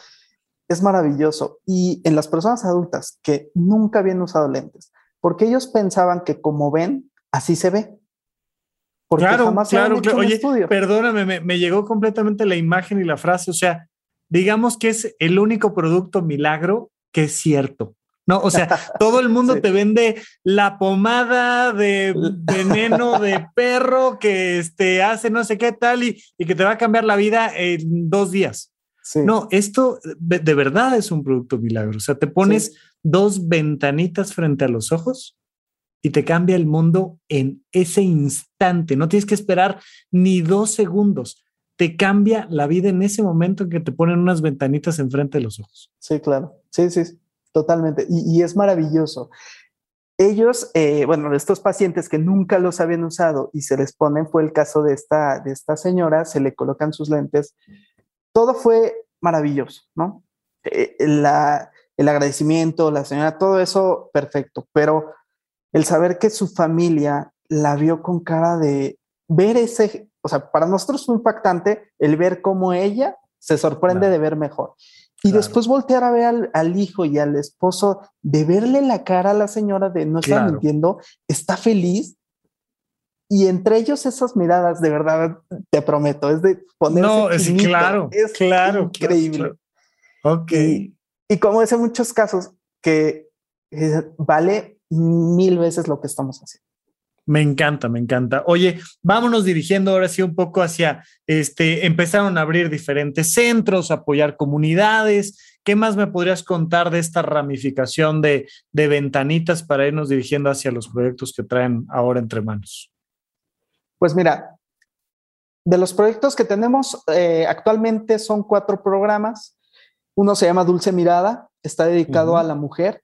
Es maravilloso. Y en las personas adultas que nunca habían usado lentes, porque ellos pensaban que como ven, así se ve. Porque claro, jamás claro, claro. Oye, perdóname, me, me llegó completamente la imagen y la frase. O sea, digamos que es el único producto milagro que es cierto. No, o sea, todo el mundo te vende la pomada de veneno de perro que este, hace no sé qué tal y, que te va a cambiar la vida en dos días. No, esto de, verdad es un producto milagro. O sea, te pones dos ventanitas frente a los ojos y te cambia el mundo en ese instante. No tienes que esperar ni dos segundos. Te cambia la vida en ese momento en que te ponen unas ventanitas enfrente de los ojos. Sí, claro. Sí, sí. Totalmente. Y, es maravilloso. Ellos, eh, bueno, estos pacientes que nunca los habían usado y se les ponen, fue el caso de esta, de esta señora, se le colocan sus lentes. Todo fue maravilloso, ¿no? Eh, la, el agradecimiento, la señora, todo eso perfecto, pero el saber que su familia la vio con cara de ver ese, o sea, para nosotros fue impactante el ver cómo ella se sorprende de ver mejor. Y después voltear a ver al, hijo y al esposo, de verle la cara a la señora de no está mintiendo, está feliz. Y entre ellos esas miradas, de verdad, te prometo, es de ponerse No, es claro, es claro. Increíble. Ok. Y, como es en muchos casos, que eh, vale mil veces lo que estamos haciendo. Me encanta, me encanta. Oye, vámonos dirigiendo ahora sí un poco hacia, este, empezaron a abrir diferentes centros, apoyar comunidades. ¿Qué más me podrías contar de esta ramificación de, de ventanitas para irnos dirigiendo hacia los proyectos que traen ahora entre manos? Pues mira, de los proyectos que tenemos eh, actualmente son cuatro programas. Uno se llama Dulce Mirada, está dedicado a la mujer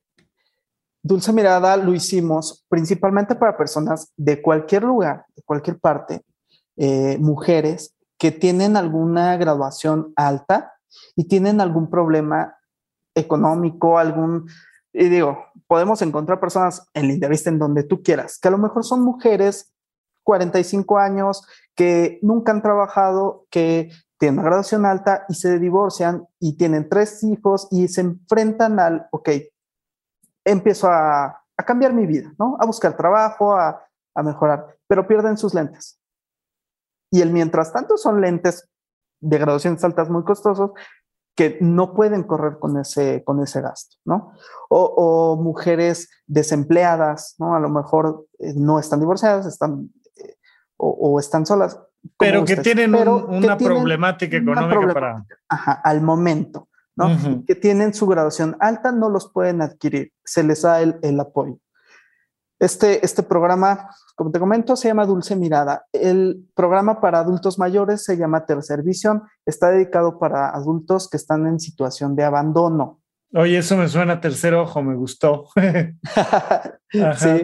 Dulce Mirada lo hicimos principalmente para personas de cualquier lugar, de cualquier parte, eh, mujeres que tienen alguna graduación alta y tienen algún problema económico, algún, y digo, podemos encontrar personas en Lindavista en donde tú quieras, que a lo mejor son mujeres 45 años, que nunca han trabajado, que tienen una graduación alta y se divorcian y tienen tres hijos y se enfrentan al, ok, empiezo a, cambiar mi vida, ¿no? A buscar trabajo, a, mejorar, pero pierden sus lentes. Y el mientras tanto son lentes de graduaciones altas muy costosos que no pueden correr con ese, con ese gasto, ¿no? O, mujeres desempleadas, ¿no? A lo mejor eh, no están divorciadas, están eh, o, están solas. Pero que tienen una problemática económica para... Ajá, al momento que tienen su graduación alta, no los pueden adquirir, se les da el, apoyo. Este, este programa, como te comento, se llama Dulce Mirada. El programa para adultos mayores se llama Tercer Visión. Está dedicado para adultos que están en situación de abandono. Oye, eso me suena a tercer ojo, me gustó.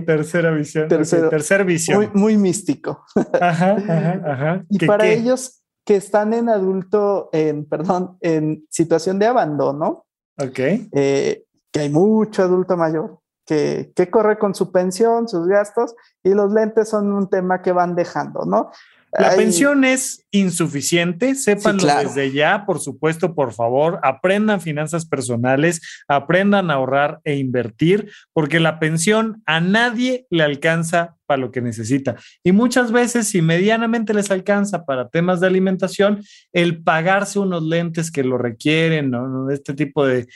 tercera visión. tercer visión. Muy, muy místico. ajá, ajá, ajá. Y para ellos que están en adulto, en, perdón, en situación de abandono. Ok. Eh, que hay mucho adulto mayor que, que, corre con su pensión, sus gastos, y los lentes son un tema que van dejando, ¿no? La pensión es insuficiente, sépanlo desde ya, por supuesto, por favor, aprendan finanzas personales, aprendan a ahorrar e invertir, porque la pensión a nadie le alcanza para lo que necesita. Y muchas veces, si medianamente les alcanza para temas de alimentación, el pagarse unos lentes que lo requieren, ¿no? este tipo de,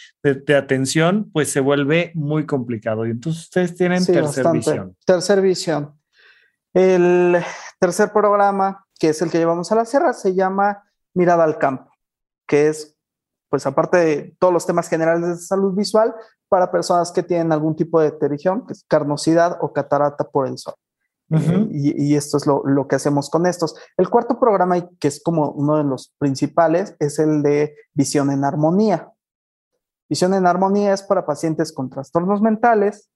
atención, pues se vuelve muy complicado. Y entonces ustedes tienen tercera visión. Tercer visión. El tercer programa, que es el que llevamos a la sierra, se llama Mirada al Campo, que es, pues aparte de todos los temas generales de salud visual, para personas que tienen algún tipo de deterición, que es carnosidad o catarata por el sol. Eh, y, esto es lo, lo, que hacemos con estos. El cuarto programa, que es como uno de los principales, es el de visión en armonía. Visión en armonía es para pacientes con trastornos mentales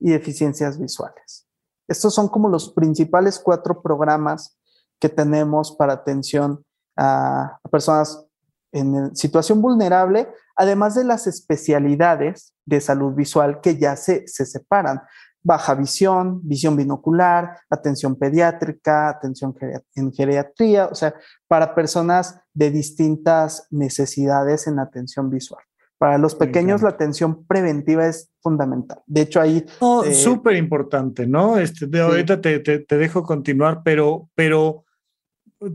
y deficiencias visuales. Estos son como los principales cuatro programas que tenemos para atención a, personas en situación vulnerable, además de las especialidades de salud visual que ya se, se separan. baja visión, visión binocular, atención pediátrica, atención en geriatría, o sea, para personas de distintas necesidades en atención visual. Para los pequeños la atención preventiva es fundamental. De hecho, ahí... Eh, súper importante, ¿no? Este, de, Ahorita te, te, dejo continuar, pero, pero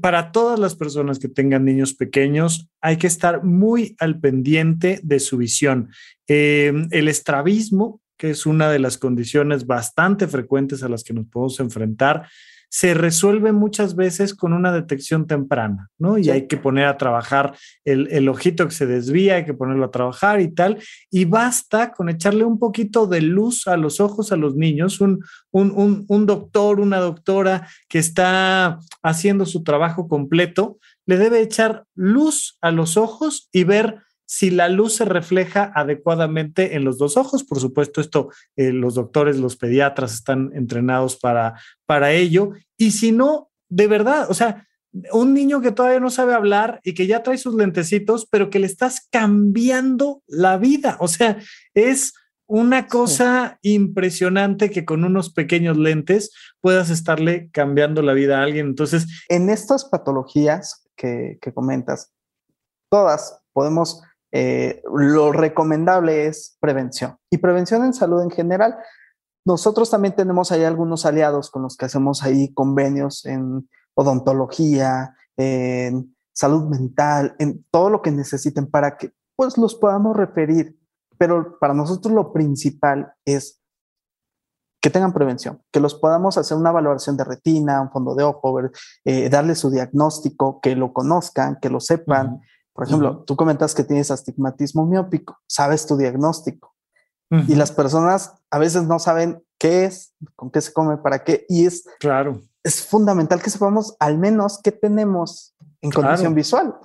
para todas las personas que tengan niños pequeños, hay que estar muy al pendiente de su visión. Em, el estrabismo, que es una de las condiciones bastante frecuentes a las que nos podemos enfrentar, se resuelve muchas veces con una detección temprana, ¿no? Y hay que poner a trabajar el, ojito que se desvía, hay que ponerlo a trabajar y tal. Y basta con echarle un poquito de luz a los ojos a los niños, un, un, un doctor, una doctora que está haciendo su trabajo completo, le debe echar luz a los ojos y ver si la luz se refleja adecuadamente en los dos ojos. Por supuesto, esto eh, los doctores, los pediatras están entrenados para, para ello. Y si no, de verdad, o sea, un niño que todavía no sabe hablar y que ya trae sus lentecitos, pero que le estás cambiando la vida. O sea, es una cosa impresionante que con unos pequeños lentes puedas estarle cambiando la vida a alguien. Entonces, en estas patologías que, que comentas, todas podemos eh, lo recomendable es prevención. Y prevención en salud en general. Nosotros también tenemos ahí algunos aliados con los que hacemos ahí convenios en odontología, en salud mental, en todo lo que necesiten para que pues los podamos referir. Pero para nosotros lo principal es que tengan prevención, que los podamos hacer una valoración de retina, un fondo de ojo, eh, darle su diagnóstico, que lo conozcan, que lo sepan, por ejemplo, tú comentas que tienes astigmatismo miópico, sabes tu diagnóstico. Y las personas a veces no saben qué es, con qué se come, para qué. Y es, claro. es fundamental que sepamos al menos qué tenemos en condición visual.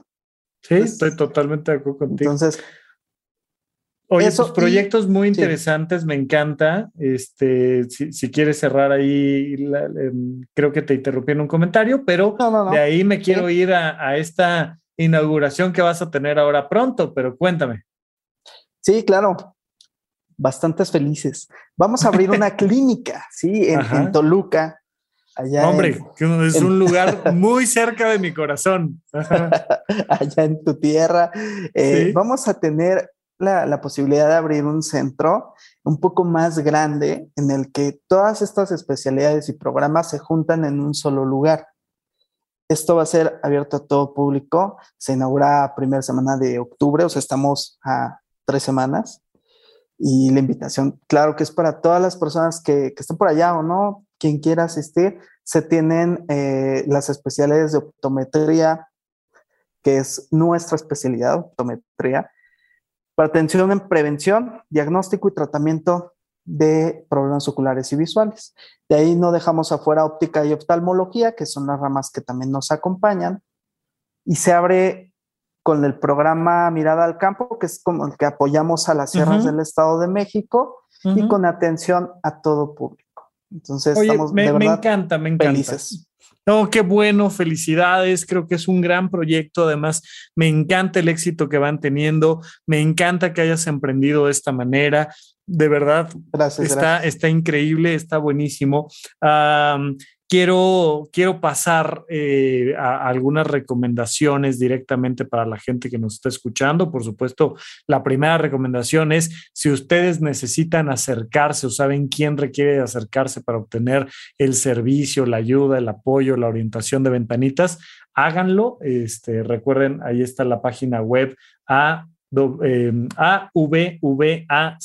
Sí, estoy totalmente de acuerdo contigo. Entonces, Oye, tus proyectos muy interesantes, me encanta. Este, si, quieres cerrar ahí, em, creo que te interrumpí en un comentario, pero de ahí me quiero ir a, a, esta inauguración que vas a tener ahora pronto, pero cuéntame. Sí, claro. Bastantes felices. Vamos a abrir una clínica, sí, en, Toluca. Allá Hombre, es un lugar muy cerca de mi corazón. allá en tu tierra. Eh, vamos a tener la, la, posibilidad de abrir un centro un poco más grande en el que todas estas especialidades y programas se juntan en un solo lugar. Esto va a ser abierto a todo público. Se inaugura primera semana de octubre, o sea, estamos a tres semanas. Y la invitación, claro que es para todas las personas que, que estén por allá o no, quien quiera asistir. Se tienen eh, las especialidades de optometría, que es nuestra especialidad, optometría, para atención en prevención, diagnóstico y tratamiento de problemas oculares y visuales. De ahí no dejamos afuera óptica y oftalmología, que son las ramas que también nos acompañan. Y se abre con el programa Mirada al Campo, que es como el que apoyamos a las sierras del Estado de México y con atención a todo público. Entonces, estamos me, me encanta, me encanta. Felices. No, qué bueno, felicidades, creo que es un gran proyecto, además me encanta el éxito que van teniendo, me encanta que hayas emprendido de esta manera, de verdad, está, está increíble, está buenísimo. Quiero, quiero pasar eh, a, algunas recomendaciones directamente para la gente que nos está escuchando. Por supuesto, la primera recomendación es si ustedes necesitan acercarse o saben quién requiere acercarse para obtener el servicio, la ayuda, el apoyo, la orientación de ventanitas, háganlo. Este, recuerden, ahí está la página web a, eh, AVVAC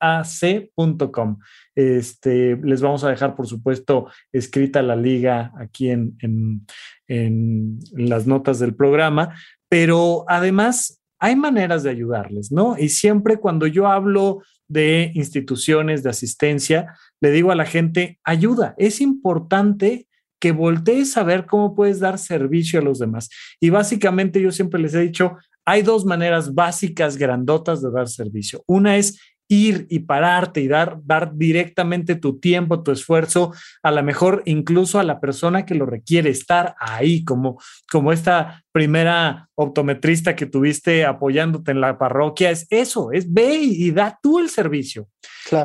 ac.com. Este, les vamos a dejar, por supuesto, escrita la liga aquí en, en, en, las notas del programa, pero además hay maneras de ayudarles, ¿no? Y siempre cuando yo hablo de instituciones de asistencia, le digo a la gente, ayuda, es importante que voltees a ver cómo puedes dar servicio a los demás. Y básicamente yo siempre les he dicho, hay dos maneras básicas, grandotas de dar servicio. Una es ir y pararte y dar, dar directamente tu tiempo, tu esfuerzo, a lo mejor incluso a la persona que lo requiere, estar ahí como, como esta primera optometrista que tuviste apoyándote en la parroquia, es eso, es ve y, da tú el servicio.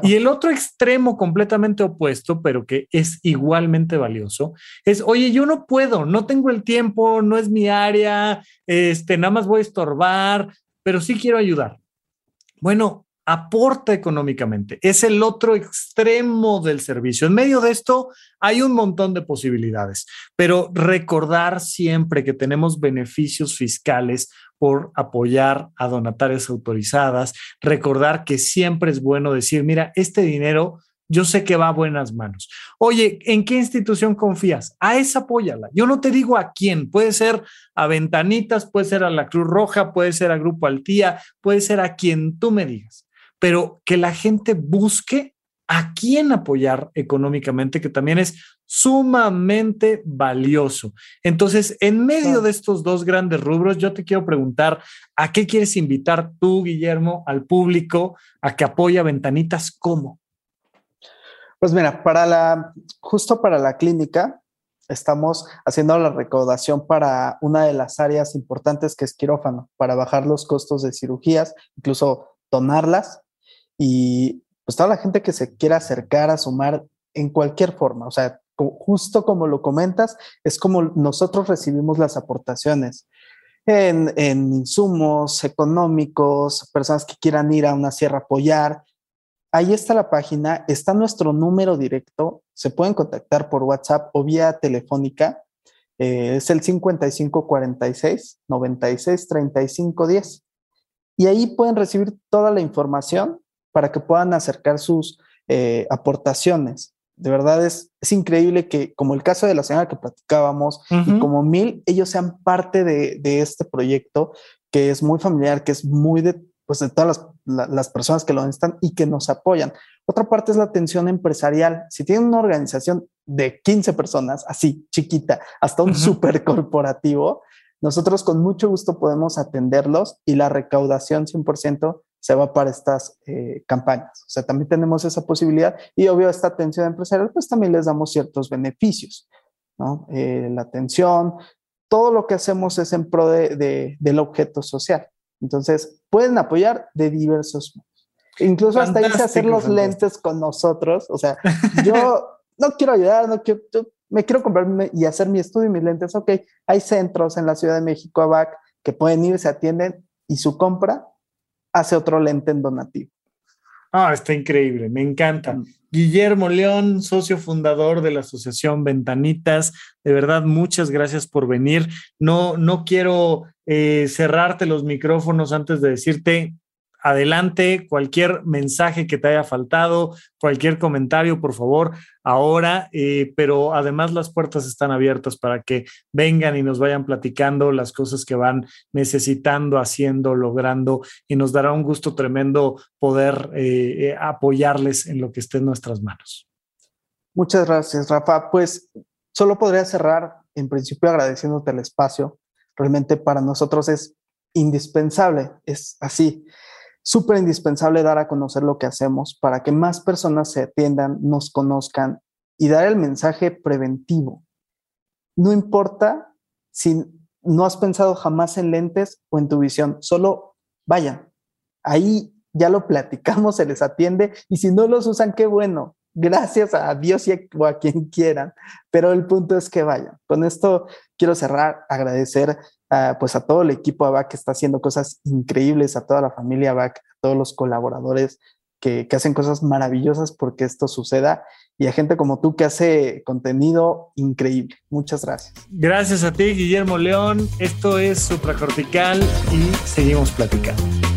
Y el otro extremo completamente opuesto, pero que es igualmente valioso, es, oye, yo no puedo, no tengo el tiempo, no es mi área, este, nada más voy a estorbar, pero sí quiero ayudar. Bueno, aporta económicamente. Es el otro extremo del servicio. En medio de esto hay un montón de posibilidades, pero recordar siempre que tenemos beneficios fiscales por apoyar a donatarias autorizadas, recordar que siempre es bueno decir, mira, este dinero yo sé que va a buenas manos. Oye, ¿en qué institución confías? A esa apóyala. Yo no te digo a quién. Puede ser a Ventanitas, puede ser a la Cruz Roja, puede ser a Grupo Altía, puede ser a quien tú me digas pero que la gente busque a quién apoyar económicamente, que también es sumamente valioso. Entonces, en medio de estos dos grandes rubros, yo te quiero preguntar, ¿a qué quieres invitar tú, Guillermo, al público a que apoya Ventanitas? ¿Cómo? Pues mira, para la, justo para la clínica, estamos haciendo la recaudación para una de las áreas importantes que es quirófano, para bajar los costos de cirugías, incluso donarlas y pues toda la gente que se quiera acercar a sumar en cualquier forma, o sea, justo como lo comentas, es como nosotros recibimos las aportaciones en, insumos económicos, personas que quieran ir a una sierra a apoyar. Ahí está la página, está nuestro número directo, se pueden contactar por WhatsApp o vía telefónica, eh, es el 5546 96 35 10. Y ahí pueden recibir toda la información para que puedan acercar sus eh, aportaciones. De verdad es, es, increíble que, como el caso de la señora que platicábamos, y como mil, ellos sean parte de, de, este proyecto que es muy familiar, que es muy de, pues, de todas las, las personas que lo necesitan y que nos apoyan. Otra parte es la atención empresarial. Si tienen una organización de 15 personas, así chiquita, hasta un super corporativo, nosotros con mucho gusto podemos atenderlos y la recaudación 100% se va para estas eh, campañas. O sea, también tenemos esa posibilidad y obvio esta atención empresarial, pues también les damos ciertos beneficios, ¿no? Eh, la atención, todo lo que hacemos es en pro de, del objeto social. Entonces, pueden apoyar de diversos modos. Incluso hasta irse a hacer los lentes con nosotros. O sea, yo no quiero ayudar, no quiero, me quiero comprarme y hacer mi estudio y mis lentes. Ok, hay centros en la Ciudad de México, ABAC, que pueden ir, se atienden y su compra hace otro lente en donativo. Ah, está increíble, me encanta. Mm. Guillermo León, socio fundador de la Asociación Ventanitas, de verdad, muchas gracias por venir. No, no quiero eh, cerrarte los micrófonos antes de decirte adelante, cualquier mensaje que te haya faltado, cualquier comentario, por favor, ahora, eh, pero además las puertas están abiertas para que vengan y nos vayan platicando las cosas que van necesitando, haciendo, logrando, y nos dará un gusto tremendo poder eh, eh, apoyarles en lo que esté en nuestras manos. Muchas gracias, Rafa. Pues solo podría cerrar, en principio, agradeciéndote el espacio. Realmente para nosotros es indispensable, es así súper indispensable dar a conocer lo que hacemos para que más personas se atiendan, nos conozcan y dar el mensaje preventivo. No importa si no has pensado jamás en lentes o en tu visión, solo vayan. Ahí ya lo platicamos, se les atiende y si no los usan, qué bueno. Gracias a Dios y o a quien quieran, pero el punto es que vayan. Con esto quiero cerrar, agradecer pues a todo el equipo ABAC que está haciendo cosas increíbles, a toda la familia ABAC, a todos los colaboradores que, que, hacen cosas maravillosas porque esto suceda y a gente como tú que hace contenido increíble. Muchas gracias. Gracias a ti, Guillermo León. Esto es Supracortical y seguimos platicando.